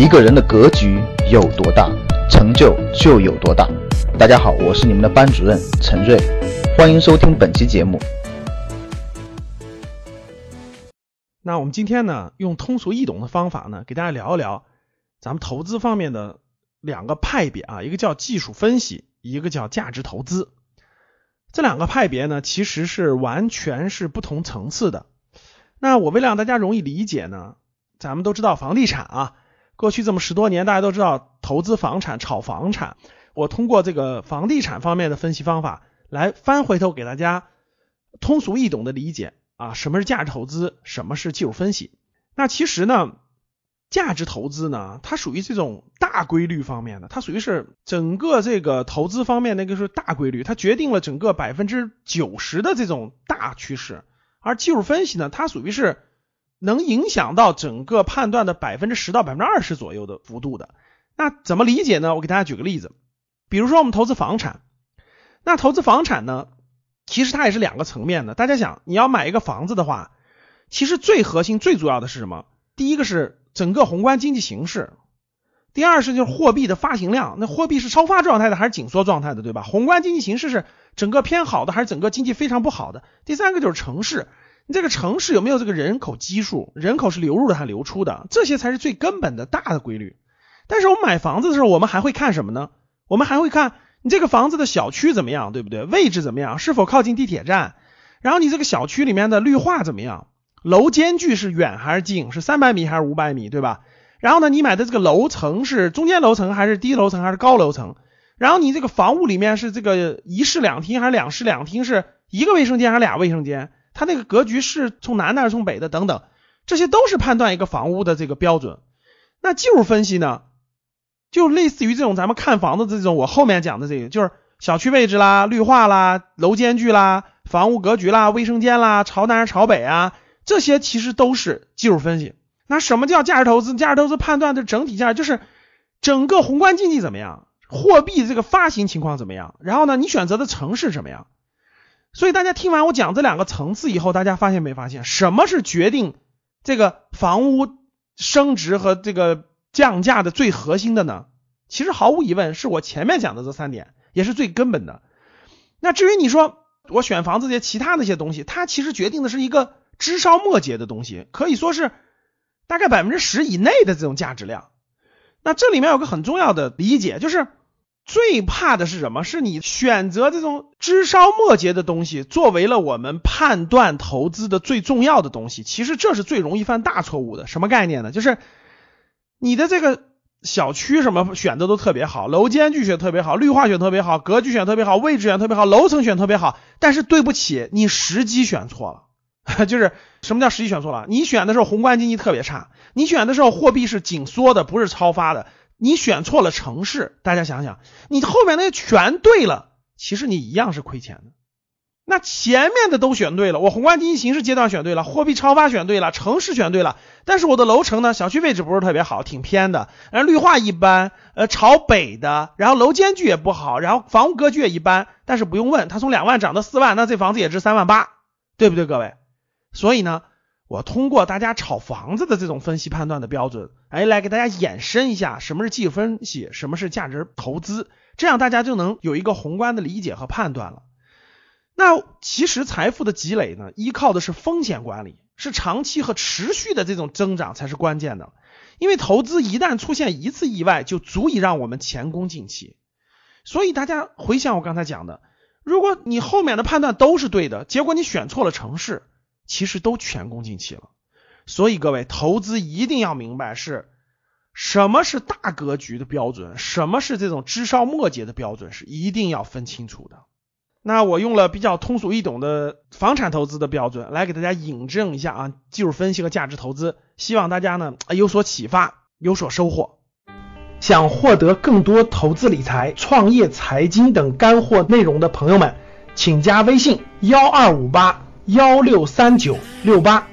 一个人的格局有多大，成就就有多大。大家好，我是你们的班主任陈瑞，欢迎收听本期节目。那我们今天呢，用通俗易懂的方法呢，给大家聊一聊咱们投资方面的两个派别啊，一个叫技术分析，一个叫价值投资。这两个派别呢，其实是完全是不同层次的。那我为了让大家容易理解呢，咱们都知道房地产啊，过去这么十多年，大家都知道投资房产、炒房产。我通过这个房地产方面的分析方法，来翻回头给大家通俗易懂的理解啊，什么是价值投资，什么是技术分析。那其实呢，价值投资呢，它属于这种大规律方面的，它属于是整个这个投资方面那个是大规律，它决定了整个百分之九十的这种大趋势。而技术分析呢，它属于是能影响到整个判断的百分之十到百分之二十左右的幅度的。那怎么理解呢？我给大家举个例子，比如说我们投资房产，那投资房产呢，其实它也是两个层面的。大家想，你要买一个房子的话，其实最核心、最主要的是什么？第一个是整个宏观经济形势，第二是就是货币的发行量，那货币是超发状态的还是紧缩状态的，对吧？宏观经济形势是。整个偏好的还是整个经济非常不好的？第三个就是城市，你这个城市有没有这个人口基数？人口是流入的还是流出的？这些才是最根本的大的规律。但是我们买房子的时候，我们还会看什么呢？我们还会看你这个房子的小区怎么样，对不对？位置怎么样？是否靠近地铁站？然后你这个小区里面的绿化怎么样？楼间距是远还是近？是三百米还是五百米，对吧？然后呢，你买的这个楼层是中间楼层还是低楼层还是高楼层？然后你这个房屋里面是这个一室两厅还是两室两厅？是一个卫生间还是俩卫生间？它那个格局是从南的还是从北的？等等，这些都是判断一个房屋的这个标准。那技术分析呢，就类似于这种咱们看房子这种，我后面讲的这个，就是小区位置啦、绿化啦、楼间距啦、房屋格局啦、卫生间啦、朝南还是朝北啊，这些其实都是技术分析。那什么叫价值投资？价值投资判断的整体价值就是整个宏观经济怎么样？货币这个发行情况怎么样？然后呢，你选择的城市怎么样？所以大家听完我讲这两个层次以后，大家发现没发现，什么是决定这个房屋升值和这个降价的最核心的呢？其实毫无疑问，是我前面讲的这三点，也是最根本的。那至于你说我选房子这些其他那些东西，它其实决定的是一个枝梢末节的东西，可以说是大概百分之十以内的这种价值量。那这里面有个很重要的理解，就是。最怕的是什么？是你选择这种枝梢末节的东西，作为了我们判断投资的最重要的东西。其实这是最容易犯大错误的。什么概念呢？就是你的这个小区什么选的都特别好，楼间距选特别好，绿化选特别好，格局选特别好，位置选特别好，楼层选特别好。但是对不起，你时机选错了。就是什么叫时机选错了？你选的时候宏观经济特别差，你选的时候货币是紧缩的，不是超发的。你选错了城市，大家想想，你后面那些全对了，其实你一样是亏钱的。那前面的都选对了，我宏观经济形势阶段选对了，货币超发选对了，城市选对了，但是我的楼层呢，小区位置不是特别好，挺偏的，然后绿化一般，呃，朝北的，然后楼间距也不好，然后房屋格局也一般。但是不用问，它从两万涨到四万，那这房子也值三万八，对不对，各位？所以呢？我通过大家炒房子的这种分析判断的标准，哎，来给大家延伸一下什么是技术分析，什么是价值投资，这样大家就能有一个宏观的理解和判断了。那其实财富的积累呢，依靠的是风险管理，是长期和持续的这种增长才是关键的。因为投资一旦出现一次意外，就足以让我们前功尽弃。所以大家回想我刚才讲的，如果你后面的判断都是对的，结果你选错了城市。其实都前功尽弃了，所以各位投资一定要明白是什么是大格局的标准，什么是这种枝梢末节的标准，是一定要分清楚的。那我用了比较通俗易懂的房产投资的标准来给大家引证一下啊，技术分析和价值投资，希望大家呢有所启发，有所收获。想获得更多投资理财、创业、财经等干货内容的朋友们，请加微信幺二五八。幺六三九六八。